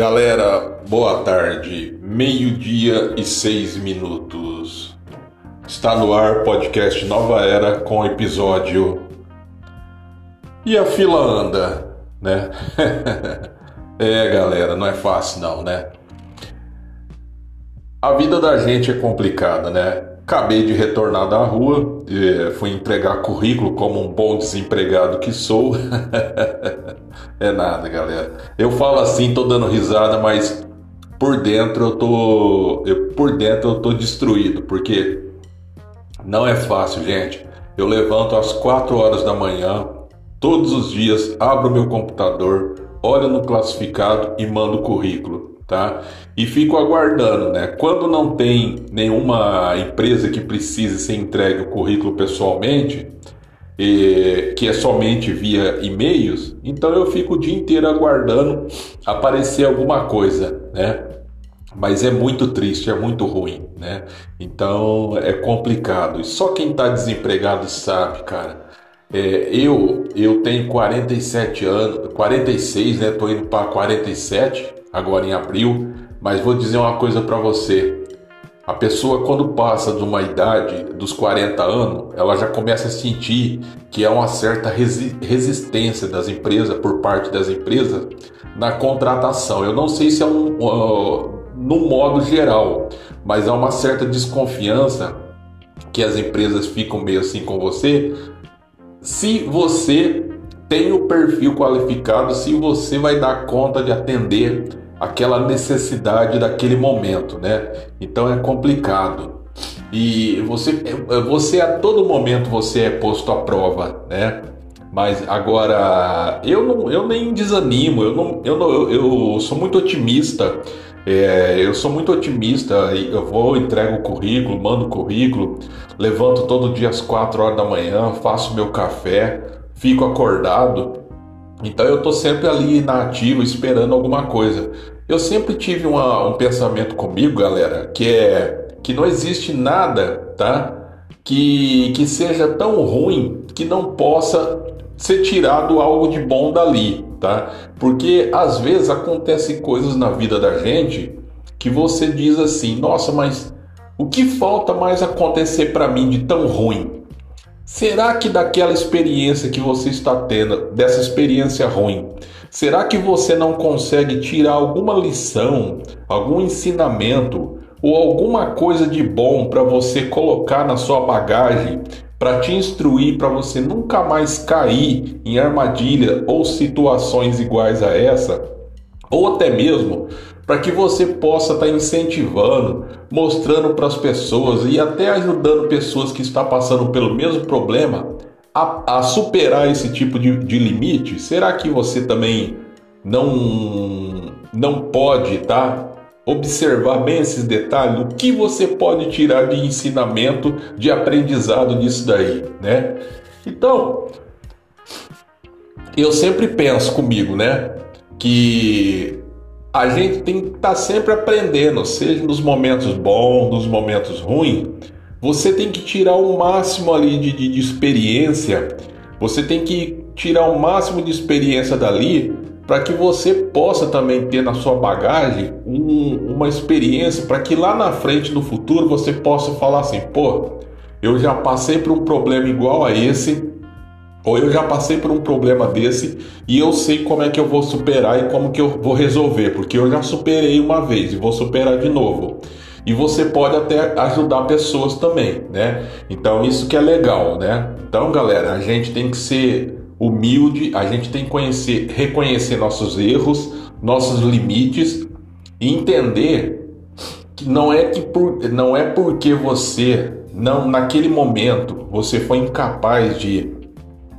Galera, boa tarde, meio-dia e seis minutos. Está no ar podcast Nova Era com episódio. E a fila anda, né? é, galera, não é fácil não, né? A vida da gente é complicada, né? Acabei de retornar da rua, fui entregar currículo como um bom desempregado que sou. é nada, galera. Eu falo assim, tô dando risada, mas por dentro eu tô, eu, por dentro eu tô destruído, porque não é fácil, gente. Eu levanto às 4 horas da manhã, todos os dias, abro meu computador, olho no classificado e mando currículo tá? E fico aguardando, né? Quando não tem nenhuma empresa que precise ser entregue o currículo pessoalmente, e, que é somente via e-mails, então eu fico o dia inteiro aguardando aparecer alguma coisa, né? Mas é muito triste, é muito ruim, né? Então é complicado. E só quem está desempregado sabe, cara. É, eu eu tenho 47 anos, 46, né? Tô indo para 47 agora em abril, mas vou dizer uma coisa para você. A pessoa quando passa de uma idade dos 40 anos, ela já começa a sentir que há uma certa resi resistência das empresas por parte das empresas na contratação. Eu não sei se é um uh, no modo geral, mas há uma certa desconfiança que as empresas ficam meio assim com você. Se você tem o perfil qualificado, se você vai dar conta de atender aquela necessidade daquele momento, né? Então é complicado. E você, você a todo momento você é posto à prova, né? Mas agora eu não, eu nem desanimo, eu não, eu, não, eu, sou muito otimista. É, eu sou muito otimista, eu vou, entrego o currículo, mando o currículo, levanto todo dia às 4 horas da manhã, faço meu café, fico acordado então eu estou sempre ali na ativa esperando alguma coisa. Eu sempre tive uma, um pensamento comigo, galera, que é que não existe nada, tá? Que, que seja tão ruim que não possa ser tirado algo de bom dali, tá? Porque às vezes acontecem coisas na vida da gente que você diz assim: nossa, mas o que falta mais acontecer para mim de tão ruim? Será que daquela experiência que você está tendo, dessa experiência ruim, será que você não consegue tirar alguma lição, algum ensinamento ou alguma coisa de bom para você colocar na sua bagagem, para te instruir para você nunca mais cair em armadilha ou situações iguais a essa? Ou até mesmo para que você possa estar tá incentivando, mostrando para as pessoas e até ajudando pessoas que estão passando pelo mesmo problema a, a superar esse tipo de, de, limite? Será que você também não, não pode tá, observar bem esses detalhes? O que você pode tirar de ensinamento, de aprendizado disso daí, né? Então, eu sempre penso comigo, né? Que a gente tem que estar tá sempre aprendendo, seja nos momentos bons, nos momentos ruins. Você tem que tirar o máximo ali de, de, de experiência, você tem que tirar o máximo de experiência dali para que você possa também ter na sua bagagem um, uma experiência para que lá na frente, no futuro, você possa falar assim: pô, eu já passei por um problema igual a esse ou eu já passei por um problema desse e eu sei como é que eu vou superar e como que eu vou resolver, porque eu já superei uma vez e vou superar de novo. E você pode até ajudar pessoas também, né? Então isso que é legal, né? Então, galera, a gente tem que ser humilde, a gente tem que conhecer, reconhecer nossos erros, nossos limites e entender que não é que por, não é porque você não naquele momento você foi incapaz de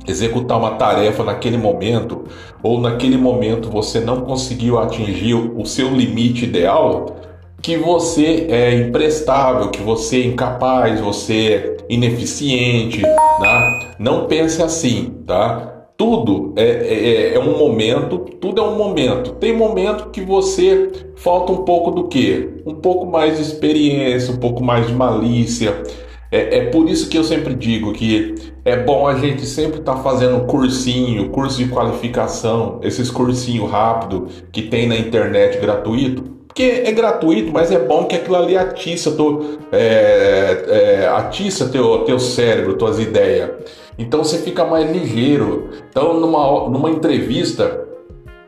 executar uma tarefa naquele momento ou naquele momento você não conseguiu atingir o seu limite ideal, que você é imprestável, que você é incapaz, você é ineficiente, tá? Não pense assim, tá? Tudo é, é, é, um momento, tudo é um momento. Tem momento que você falta um pouco do que? Um pouco mais de experiência, um pouco mais de malícia, É, é por isso que eu sempre digo que é bom a gente sempre estar tá fazendo cursinho, curso de qualificação, esses cursinhos rápido que tem na internet gratuito. Porque é gratuito, mas é bom que aquilo ali atiça, teu, é, é, atiça teu, teu cérebro, tuas ideias. Então você fica mais ligeiro. Então, numa, numa entrevista,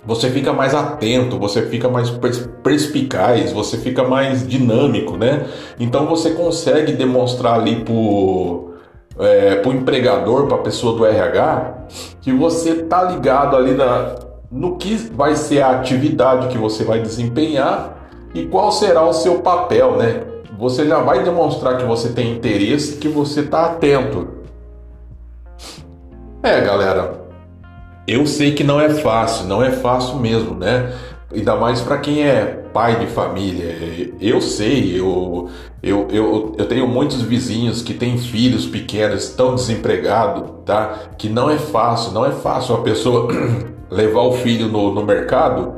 você fica mais atento, você fica mais perspicaz, você fica mais dinâmico, né? Então você consegue demonstrar ali pro, é, pro empregador, para a pessoa do RH, que você tá ligado ali na, no que vai ser a atividade que você vai desempenhar e qual será o seu papel, né? Você já vai demonstrar que você tem interesse, que você está atento. É, galera, eu sei que não é fácil, não é fácil mesmo, né? Ainda mais para quem é pai de família. Eu sei, eu, eu, eu, eu tenho muitos vizinhos que têm filhos pequenos, estão desempregados, tá? Que não é fácil, não é fácil a pessoa levar o filho no, no mercado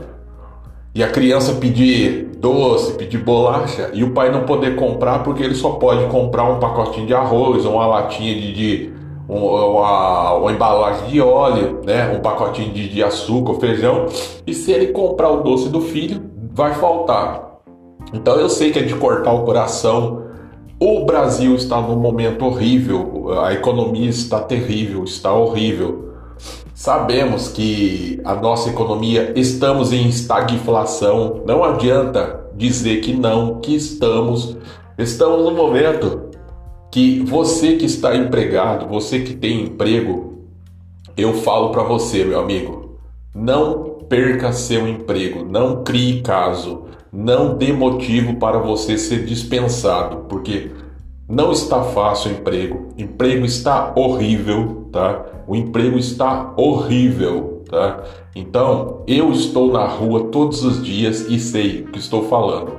e a criança pedir doce, pedir bolacha e o pai não poder comprar porque ele só pode comprar um pacotinho de arroz uma latinha de, de uma, uma, embalagem de óleo, né? um pacotinho de, de açúcar, feijão, e se ele comprar o doce do filho, vai faltar. Então eu sei que é de cortar o coração. O Brasil está num momento horrível, a economia está terrível, está horrível. Sabemos que a nossa economia estamos em estagflação. Não adianta dizer que não, que estamos. Estamos no momento que você que está empregado, você que tem emprego, eu falo para você, meu amigo, não perca seu emprego, não crie caso, não dê motivo para você ser dispensado, porque não está fácil o emprego. Emprego está horrível, tá? O emprego está horrível, tá? Então, eu estou na rua todos os dias e sei o que estou falando.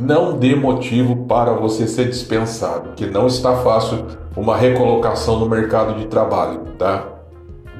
Não dê motivo para você ser dispensado, que não está fácil uma recolocação no mercado de trabalho, tá?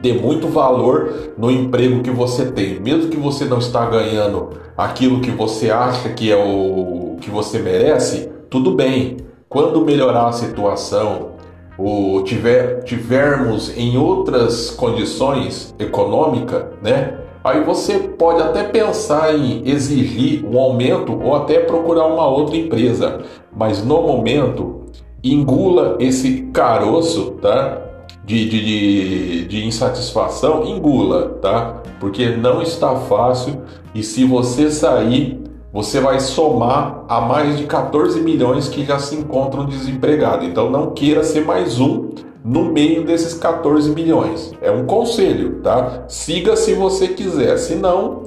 Dê muito valor no emprego que você tem, mesmo que você não está ganhando aquilo que você acha que é o que você merece, tudo bem. Quando melhorar a situação, ou tiver, tivermos em outras condições econômicas, né? Aí você pode até pensar em exigir um aumento ou até procurar uma outra empresa, mas no momento engula esse caroço, tá? De, de, de, de, insatisfação, engula, tá? Porque não está fácil e se você sair, você vai somar a mais de 14 milhões que já se encontram desempregados. Então não queira ser mais um no meio desses 14 milhões. É um conselho, tá? Siga se você quiser, se não,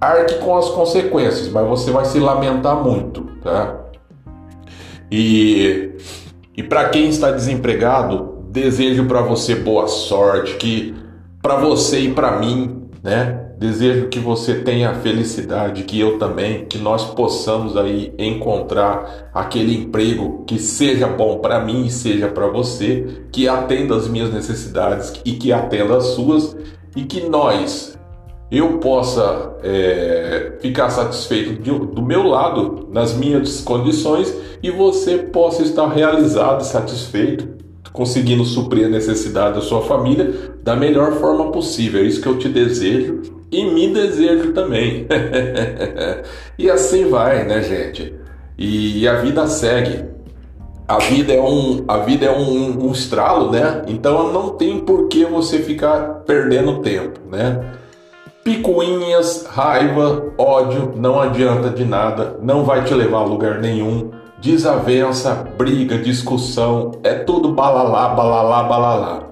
arque com as consequências, mas você vai se lamentar muito, tá? E, e para quem está desempregado, desejo para você boa sorte, que para você e para mim, né? Desejo que você tenha felicidade, que eu também, que nós possamos aí encontrar aquele emprego que seja bom para mim e seja para você, que atenda as minhas necessidades e que atenda as suas e que nós, eu possa é, ficar satisfeito do meu lado, nas minhas condições e você possa estar realizado, satisfeito, conseguindo suprir a necessidade da sua família da melhor forma possível. É isso que eu te desejo e me desejo também. e assim vai, né, gente? E a vida segue. A vida é um, a vida é um, um estralo, né? Então não tem por que você ficar perdendo tempo, né? Picuinhas, raiva, ódio, não adianta de nada, não vai te levar a lugar nenhum. Desavença, briga, discussão, é tudo balalá, balalá, balalá.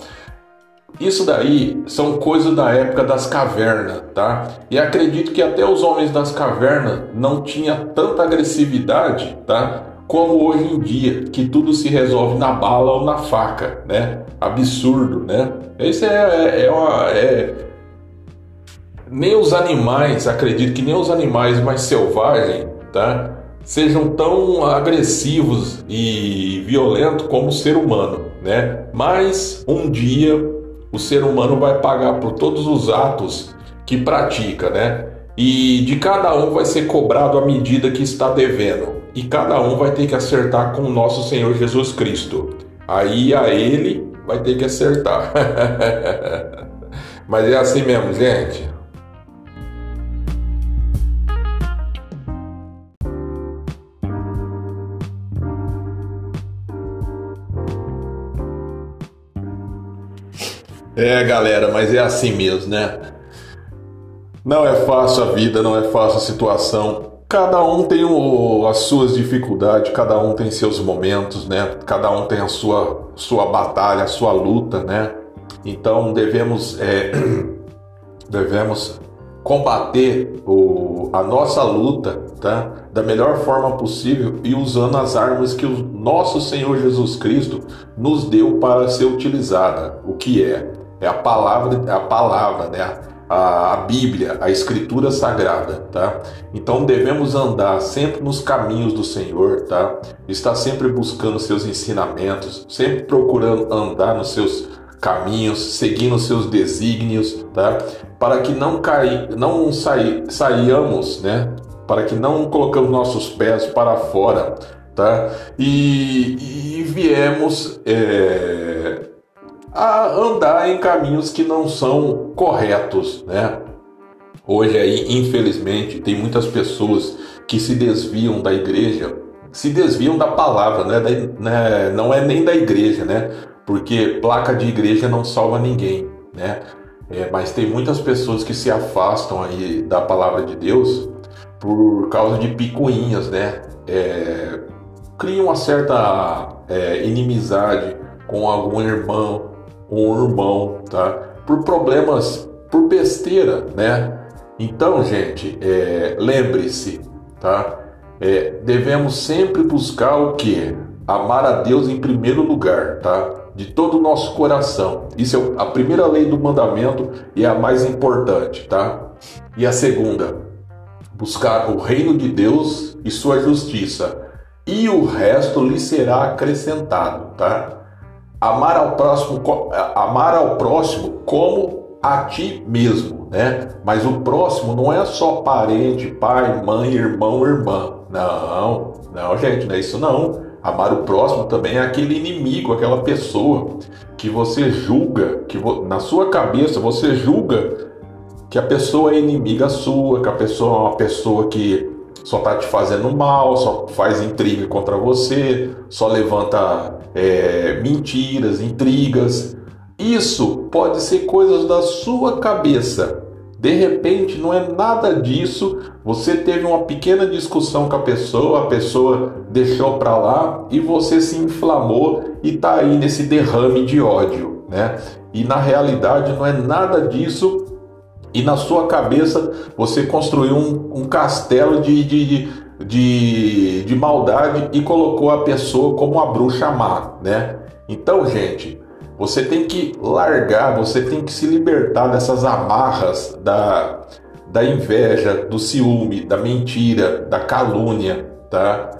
Isso daí são coisas da época das cavernas, tá? E acredito que até os homens das cavernas não tinham tanta agressividade, tá? Como hoje em dia, que tudo se resolve na bala ou na faca, né? Absurdo, né? Esse é, é, é, uma, é... Nem os animais, acredito que nem os animais mais selvagens, tá? Sejam tão agressivos e violentos como o ser humano, né? Mas um dia o ser humano vai pagar por todos os atos que pratica, né? E de cada um vai ser cobrado a medida que está devendo. e cada um vai ter que acertar com o nosso Senhor Jesus Cristo. Aí a ele vai ter que acertar. Mas é assim mesmo, gente. É, galera, mas é assim mesmo, né? Não é fácil a vida, não é fácil a situação. Cada um tem o, as suas dificuldades, cada um tem seus momentos, né? Cada um tem a sua, sua batalha, a sua luta, né? Então devemos, é, devemos combater o, a nossa luta tá? da melhor forma possível e usando as armas que o nosso Senhor Jesus Cristo nos deu para ser utilizada. O que é? É a palavra, a palavra, né? A, a Bíblia, a Escritura Sagrada, tá? Então devemos andar sempre nos caminhos do Senhor, tá? Estar sempre buscando seus ensinamentos, sempre procurando andar nos seus caminhos, seguindo seus desígnios, tá? Para que não cair, não sair, saiamos, né? Para que não colocamos nossos pés para fora, tá? E, e viemos é, a andar em caminhos que não são corretos, né? Hoje aí, infelizmente, tem muitas pessoas que se desviam da igreja, se desviam da palavra, né? Da, né? Não é nem da igreja, né? Porque placa de igreja não salva ninguém, né? É, mas tem muitas pessoas que se afastam aí da palavra de Deus por causa de picuinhas, né? É, criam uma certa é, inimizade com algum irmão, um irmão, tá? Por problemas, por besteira, né? Então, gente, é, lembre-se, tá? É, devemos sempre buscar o que? Amar a Deus em primeiro lugar, tá? De todo o nosso coração. Isso é a primeira lei do mandamento e é a mais importante, tá? E a segunda, buscar o reino de Deus e sua justiça, e o resto lhe será acrescentado, tá? Amar ao próximo, amar ao próximo como a ti mesmo, né? Mas o próximo não é só parente, pai, mãe, irmão, irmã. Não, não, gente, não é isso não. Amar o próximo também é aquele inimigo, aquela pessoa que você julga, que na sua cabeça você julga que a pessoa é inimiga sua, que a pessoa é uma pessoa que só tá te fazendo mal, só faz intriga contra você, só levanta é, mentiras, intrigas. Isso pode ser coisas da sua cabeça. De repente, não é nada disso. Você teve uma pequena discussão com a pessoa, a pessoa deixou para lá e você se inflamou e tá aí nesse derrame de ódio, né? E na realidade não é nada disso e na sua cabeça você construiu um, um castelo de, de, de, de, maldade e colocou a pessoa como uma bruxa má, né? Então, gente, você tem que largar, você tem que se libertar dessas amarras da, da inveja, do ciúme, da mentira, da calúnia, tá?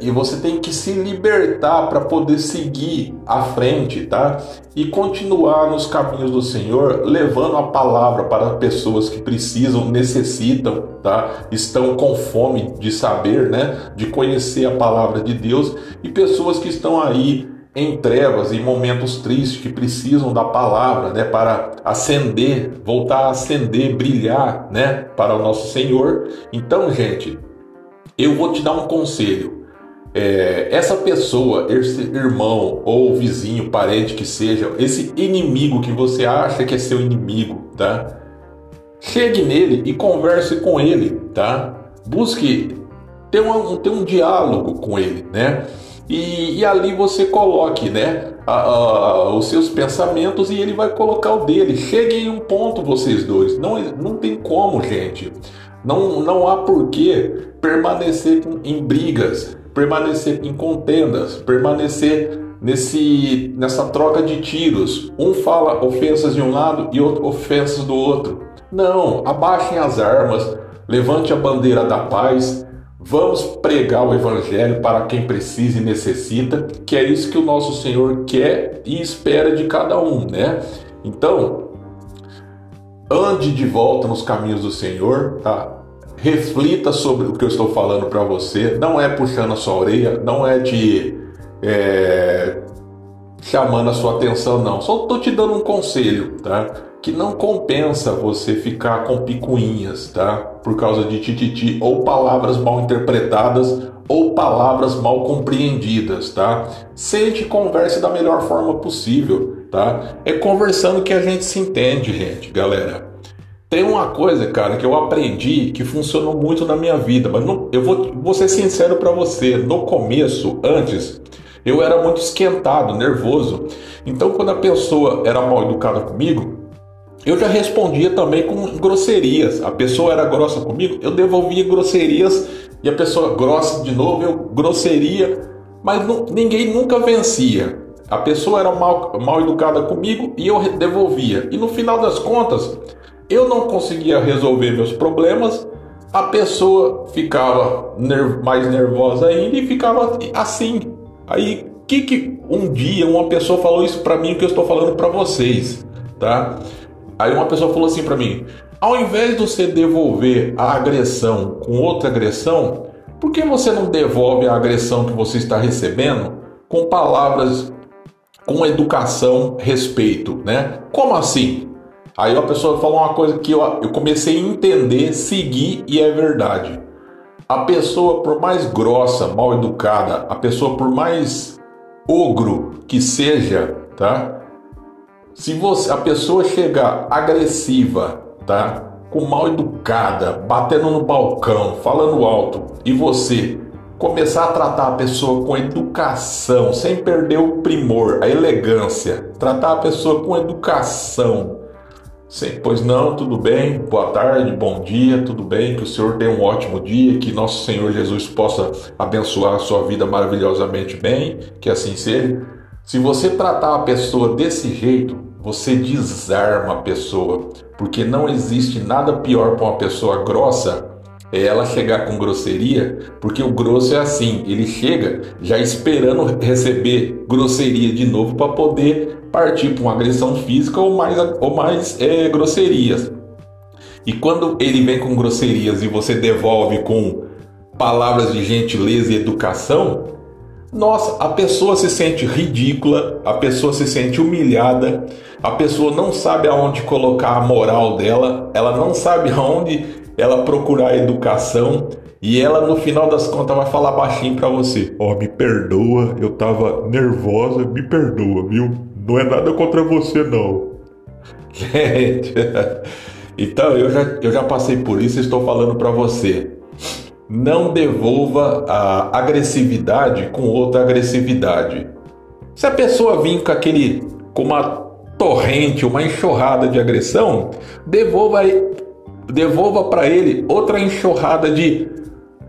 E você tem que se libertar para poder seguir à frente, tá? E continuar nos caminhos do Senhor, levando a palavra para pessoas que precisam, necessitam, tá? Estão com fome de saber, né? De conhecer a palavra de Deus e pessoas que estão aí em trevas, em momentos tristes, que precisam da palavra, né, para acender, voltar a acender, brilhar, né, para o nosso Senhor. Então, gente, eu vou te dar um conselho é, essa pessoa, esse irmão ou vizinho, parente que seja, esse inimigo que você acha que é seu inimigo, tá? Chegue nele e converse com ele, tá? Busque ter um, ter um diálogo com ele, né? E, e ali você coloque, né? A, a, os seus pensamentos e ele vai colocar o dele. Chegue em um ponto vocês dois. Não, não tem como, gente. Não, não há porquê permanecer em brigas, permanecer em contendas, permanecer nesse, nessa troca de tiros. Um fala ofensas de um lado e outro ofensas do outro. Não, abaixem as armas, levante a bandeira da paz. Vamos pregar o Evangelho para quem precisa e necessita, que é isso que o nosso Senhor quer e espera de cada um, né? Então, ande de volta nos caminhos do Senhor, tá? Reflita sobre o que eu estou falando para você. Não é puxando a sua orelha, não é te é, chamando a sua atenção, não. Só estou te dando um conselho, tá? Que não compensa você ficar com picuinhas, tá? Por causa de tititi ou palavras mal interpretadas ou palavras mal compreendidas, tá? Sente e converse da melhor forma possível, tá? É conversando que a gente se entende, gente, galera. Tem uma coisa, cara, que eu aprendi que funcionou muito na minha vida, mas não, eu vou, vou ser sincero para você. No começo, antes, eu era muito esquentado, nervoso. Então, quando a pessoa era mal educada comigo, eu já respondia também com grosserias. A pessoa era grossa comigo, eu devolvia grosserias e a pessoa grossa de novo, eu grosseria, mas não, ninguém nunca vencia. A pessoa era mal, mal educada comigo e eu devolvia. E no final das contas, eu não conseguia resolver meus problemas, a pessoa ficava ner mais nervosa ainda e ficava assim. Aí, que que um dia uma pessoa falou isso para mim que eu estou falando para vocês, tá? Aí uma pessoa falou assim para mim: ao invés de você devolver a agressão com outra agressão, por que você não devolve a agressão que você está recebendo com palavras, com educação, respeito, né? Como assim? Aí a pessoa falou uma coisa que eu, eu comecei a entender, seguir e é verdade. A pessoa, por mais grossa, mal educada, a pessoa, por mais ogro que seja, tá? Se você, a pessoa chegar agressiva, tá? Com mal educada, batendo no balcão, falando alto, e você começar a tratar a pessoa com educação, sem perder o primor, a elegância, tratar a pessoa com educação, Sim, pois não, tudo bem, boa tarde, bom dia, tudo bem, que o Senhor tenha um ótimo dia, que nosso Senhor Jesus possa abençoar a sua vida maravilhosamente bem, que assim seja. Se você tratar a pessoa desse jeito, você desarma a pessoa, porque não existe nada pior para uma pessoa grossa é ela chegar com grosseria, porque o grosso é assim, ele chega já esperando receber grosseria de novo para poder partir para uma agressão física ou mais, ou mais é, grosserias. E quando ele vem com grosserias e você devolve com palavras de gentileza e educação, nossa, a pessoa se sente ridícula, a pessoa se sente humilhada, a pessoa não sabe aonde colocar a moral dela, ela não sabe aonde ela procurar educação e ela no final das contas vai falar baixinho para você: Ó, oh, me perdoa, eu tava nervosa, me perdoa, viu? Não é nada contra você, não. Gente, então eu já, eu já passei por isso e estou falando para você. Não devolva a agressividade com outra agressividade. Se a pessoa vir com aquele, com uma torrente, uma enxurrada de agressão, devolva devolva para ele outra enxurrada de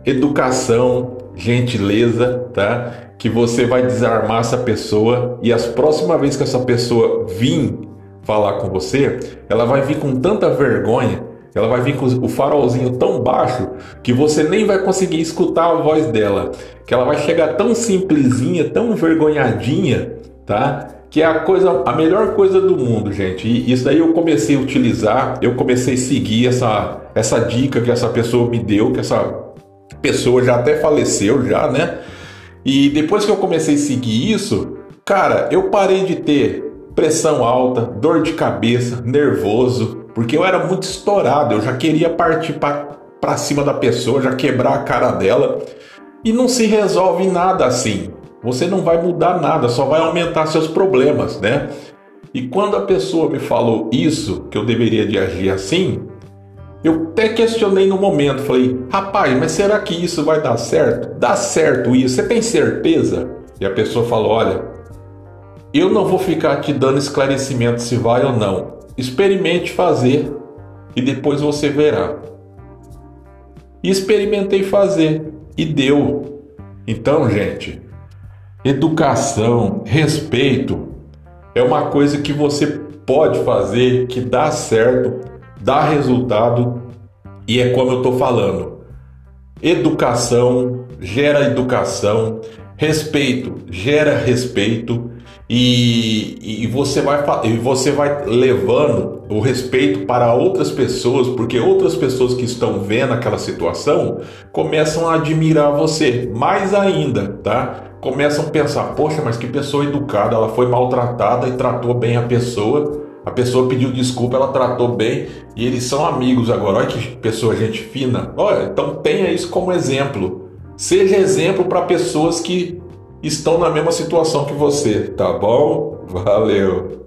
educação, gentileza, tá? Que você vai desarmar essa pessoa e as próximas vezes que essa pessoa vir falar com você, ela vai vir com tanta vergonha, ela vai vir com o farolzinho tão baixo que você nem vai conseguir escutar a voz dela, que ela vai chegar tão simplesinha, tão vergonhadinha, tá? Que é a coisa, a melhor coisa do mundo, gente. E isso daí eu comecei a utilizar, eu comecei a seguir essa, essa dica que essa pessoa me deu, que essa pessoa já até faleceu já, né? E depois que eu comecei a seguir isso, cara, eu parei de ter pressão alta, dor de cabeça, nervoso, porque eu era muito estourado, eu já queria partir para cima da pessoa, já quebrar a cara dela. E não se resolve nada assim você não vai mudar nada, só vai aumentar seus problemas, né? E quando a pessoa me falou isso, que eu deveria de agir assim, eu até questionei no momento, falei, rapaz, mas será que isso vai dar certo? Dá certo isso? Você tem certeza? E a pessoa falou, olha, eu não vou ficar te dando esclarecimento se vai ou não. Experimente fazer e depois você verá. E experimentei fazer e deu. Então, gente, Educação, respeito é uma coisa que você pode fazer, que dá certo, dá resultado e é como eu estou falando. Educação gera educação, respeito gera respeito e, e você vai e você vai levando o respeito para outras pessoas, porque outras pessoas que estão vendo aquela situação começam a admirar você mais ainda, tá? Começam a pensar, poxa, mas que pessoa educada, ela foi maltratada e tratou bem a pessoa. A pessoa pediu desculpa, ela tratou bem e eles são amigos agora. Olha que pessoa gente fina. Olha, então tenha isso como exemplo. Seja exemplo para pessoas que estão na mesma situação que você, tá bom? Valeu!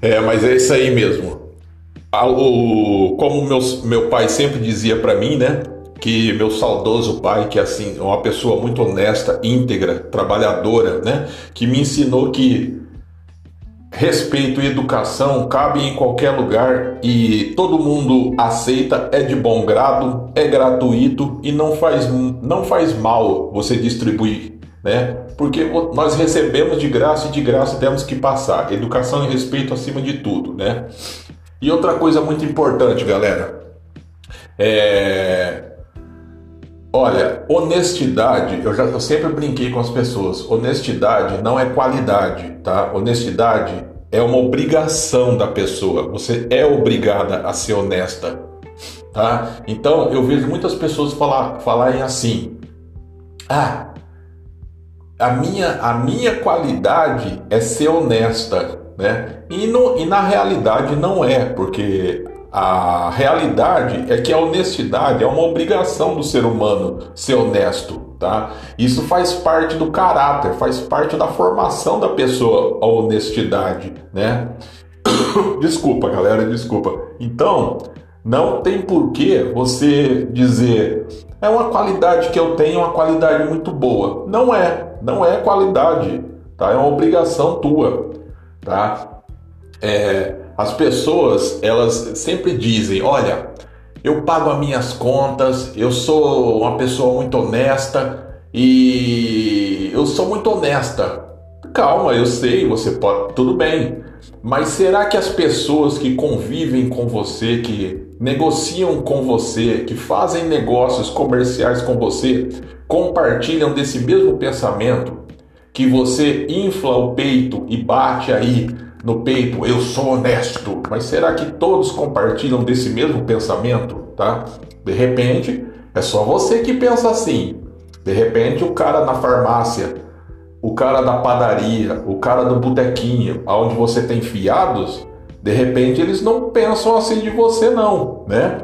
É, mas é isso aí mesmo. O, como meus, meu pai sempre dizia para mim, né? Que meu saudoso pai, que é assim, uma pessoa muito honesta, íntegra, trabalhadora, né? Que me ensinou que respeito e educação cabem em qualquer lugar e todo mundo aceita, é de bom grado, é gratuito e não faz, não faz mal você distribuir, né? Porque nós recebemos de graça e de graça temos que passar. Educação e respeito acima de tudo, né? E outra coisa muito importante, galera, é Olha, honestidade, eu já eu sempre brinquei com as pessoas. Honestidade não é qualidade, tá? Honestidade é uma obrigação da pessoa. Você é obrigada a ser honesta, tá? Então eu vejo muitas pessoas falar, falarem assim: "Ah, a minha a minha qualidade é ser honesta", né? E, no, e na realidade não é, porque a realidade é que a honestidade é uma obrigação do ser humano ser honesto, tá? Isso faz parte do caráter, faz parte da formação da pessoa, a honestidade, né? desculpa, galera, desculpa. Então, não tem porquê você dizer é uma qualidade que eu tenho, uma qualidade muito boa. Não é, não é qualidade, tá? É uma obrigação tua, tá? É, as pessoas, elas sempre dizem: olha, eu pago as minhas contas, eu sou uma pessoa muito honesta e eu sou muito honesta. Calma, eu sei, você pode, tudo bem. Mas será que as pessoas que convivem com você, que negociam com você, que fazem negócios comerciais com você, compartilham desse mesmo pensamento? Que você infla o peito e bate aí no peito, eu sou honesto. Mas será que todos compartilham desse mesmo pensamento, tá? De repente, é só você que pensa assim. De repente, o cara na farmácia, o cara da padaria, o cara do botequinho, aonde você tem fiados, de repente eles não pensam assim de você não, né?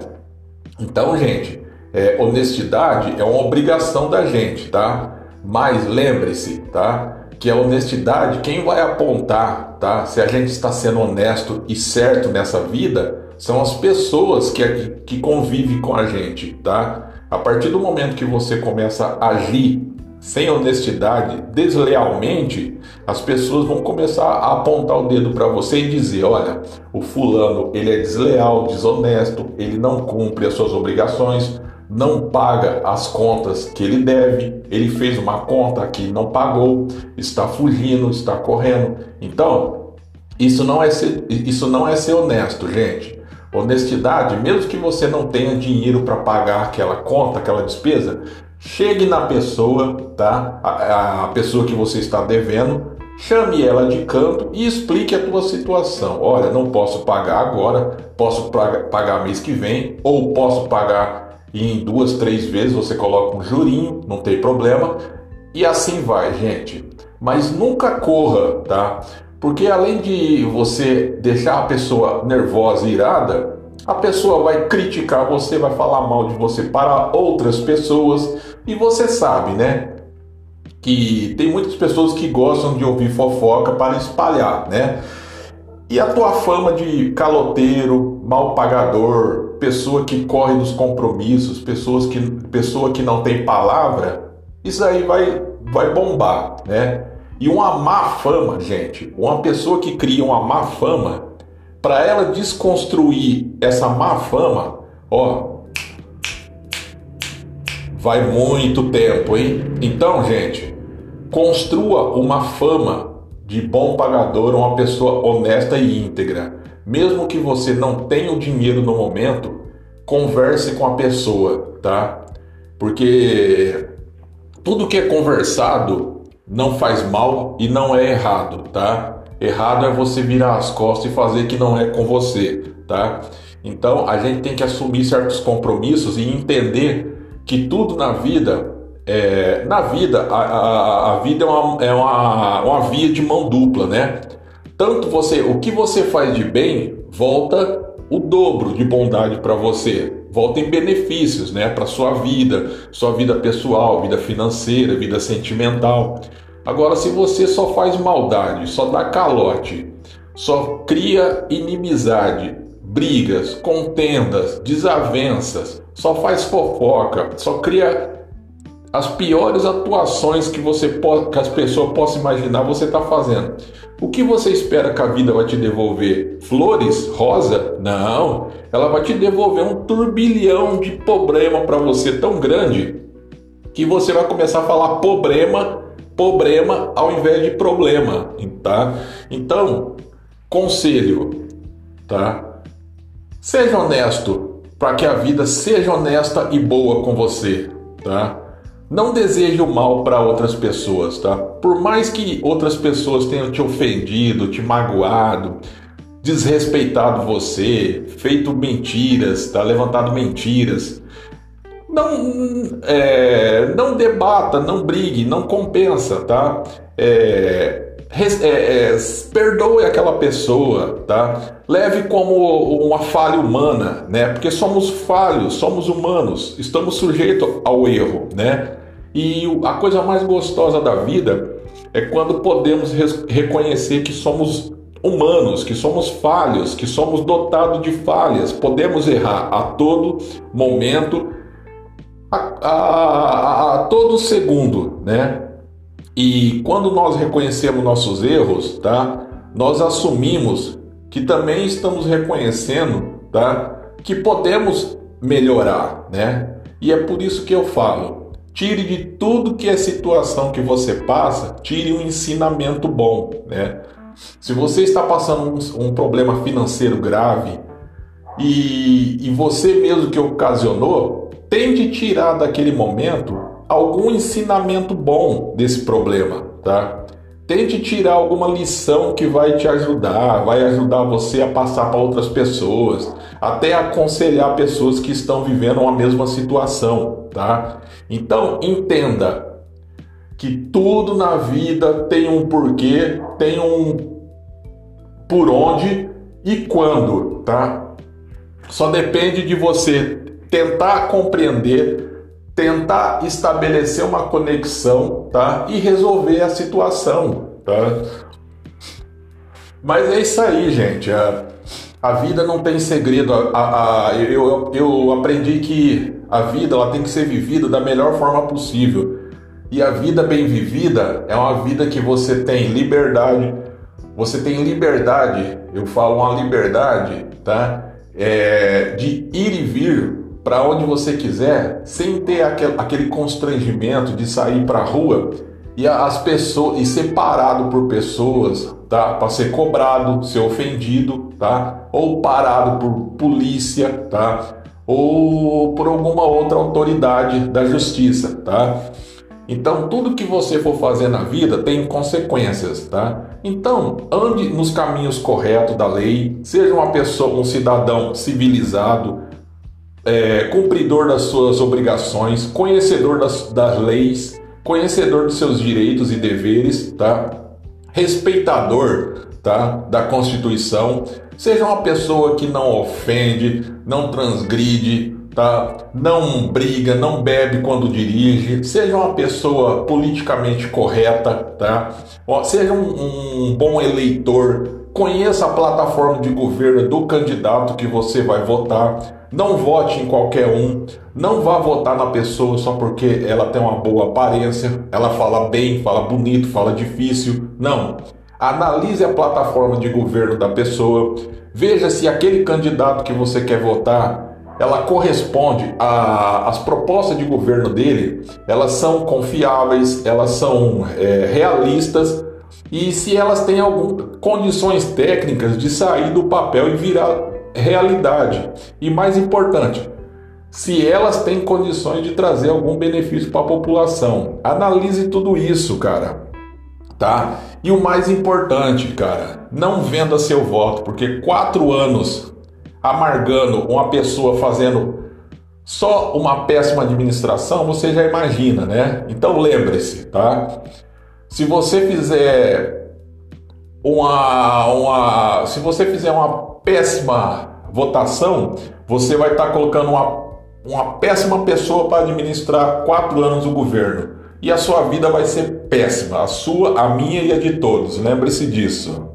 Então, gente, é, honestidade é uma obrigação da gente, tá? Mas lembre-se, tá? Que a honestidade, quem vai apontar, tá? Se a gente está sendo honesto e certo nessa vida, são as pessoas que, que convivem com a gente, tá? A partir do momento que você começa a agir sem honestidade, deslealmente, as pessoas vão começar a apontar o dedo para você e dizer: olha, o fulano ele é desleal, desonesto, ele não cumpre as suas obrigações, não paga as contas que ele deve, ele fez uma conta que não pagou, está fugindo, está correndo. Então, isso não é ser, isso não é ser honesto, gente. Honestidade, mesmo que você não tenha dinheiro para pagar aquela conta, aquela despesa, chegue na pessoa, tá? A, a pessoa que você está devendo, chame ela de canto e explique a tua situação. Olha, não posso pagar agora, posso pagar mês que vem, ou posso pagar e em duas, três vezes você coloca um jurinho, não tem problema, e assim vai, gente. Mas nunca corra, tá? Porque além de você deixar a pessoa nervosa e irada, a pessoa vai criticar você, vai falar mal de você para outras pessoas, e você sabe, né? Que tem muitas pessoas que gostam de ouvir fofoca para espalhar, né? E a tua fama de caloteiro, mal pagador, pessoa que corre dos compromissos, pessoas que, pessoa que não tem palavra, isso aí vai, vai bombar, né? E uma má fama, gente, uma pessoa que cria uma má fama, para ela desconstruir essa má fama, ó, vai muito tempo, hein? Então, gente, construa uma fama de bom pagador, uma pessoa honesta e íntegra. Mesmo que você não tenha o dinheiro no momento, converse com a pessoa, tá? Porque tudo que é conversado não faz mal e não é errado, tá? Errado é você virar as costas e fazer que não é com você, tá? Então a gente tem que assumir certos compromissos e entender que tudo na vida é, na vida a, a, a vida é, uma, é uma, uma via de mão dupla, né? Tanto você, o que você faz de bem volta o dobro de bondade para você, volta em benefícios, né, para sua vida, sua vida pessoal, vida financeira, vida sentimental. Agora, se você só faz maldade, só dá calote, só cria inimizade, brigas, contendas, desavenças, só faz fofoca, só cria as piores atuações que você pode, que as pessoas possam imaginar você está fazendo. O que você espera que a vida vai te devolver? Flores? Rosa? Não. Ela vai te devolver um turbilhão de problema para você tão grande que você vai começar a falar problema problema ao invés de problema, tá? Então, conselho, tá? Seja honesto para que a vida seja honesta e boa com você, tá? Não deseje o mal para outras pessoas, tá? Por mais que outras pessoas tenham te ofendido, te magoado, desrespeitado você, feito mentiras, tá? Levantado mentiras, não, é, não debata, não brigue, não compensa, tá? É, é, é, perdoe aquela pessoa, tá? Leve como uma falha humana, né? Porque somos falhos, somos humanos, estamos sujeitos ao erro, né? E a coisa mais gostosa da vida é quando podemos reconhecer que somos humanos, que somos falhos, que somos dotados de falhas, podemos errar a todo momento a, a, a todo segundo, né? E quando nós reconhecemos nossos erros, tá? Nós assumimos que também estamos reconhecendo, tá? Que podemos melhorar, né? E é por isso que eu falo, tire de tudo que é situação que você passa, tire um ensinamento bom, né? Se você está passando um, um problema financeiro grave e, e você mesmo que ocasionou, tente tirar daquele momento algum ensinamento bom desse problema, tá? Tente tirar alguma lição que vai te ajudar, vai ajudar você a passar para outras pessoas, até aconselhar pessoas que estão vivendo a mesma situação, tá? Então, entenda que tudo na vida tem um porquê, tem um por onde e quando, tá? Só depende de você tentar compreender, tentar estabelecer uma conexão, tá? E resolver a situação, tá? Mas é isso aí, gente. A, a vida não tem segredo. A, a, a, eu, eu aprendi que a vida ela tem que ser vivida da melhor forma possível. E a vida bem vivida é uma vida que você tem liberdade. Você tem liberdade, eu falo uma liberdade, tá? É, de ir e vir para onde você quiser, sem ter aquele, aquele constrangimento de sair para a rua e as pessoas e ser parado por pessoas, tá? Para ser cobrado, ser ofendido, tá? Ou parado por polícia, tá? Ou por alguma outra autoridade da justiça, tá? Então, tudo que você for fazer na vida tem consequências, tá? Então, ande nos caminhos corretos da lei, seja uma pessoa, um cidadão civilizado, é, cumpridor das suas obrigações, conhecedor das, das leis, conhecedor dos seus direitos e deveres, tá? Respeitador, tá? Da Constituição. Seja uma pessoa que não ofende, não transgride, tá? Não briga, não bebe quando dirige. Seja uma pessoa politicamente correta, tá? Seja um, um bom eleitor. Conheça a plataforma de governo do candidato que você vai votar não vote em qualquer um, não vá votar na pessoa só porque ela tem uma boa aparência, ela fala bem, fala bonito, fala difícil. Não. Analise a plataforma de governo da pessoa, veja se aquele candidato que você quer votar ela corresponde às propostas de governo dele, elas são confiáveis, elas são é, realistas e se elas têm algumas condições técnicas de sair do papel e virar realidade. E mais importante, se elas têm condições de trazer algum benefício para a população. Analise tudo isso, cara. Tá? E o mais importante, cara, não venda seu voto, porque quatro anos amargando uma pessoa fazendo só uma péssima administração, você já imagina, né? Então lembre-se, tá? Se você fizer uma, uma, se você fizer uma péssima votação, você vai estar tá colocando uma, uma péssima pessoa para administrar quatro anos o governo. E a sua vida vai ser péssima, a sua, a minha e a de todos. Lembre-se disso.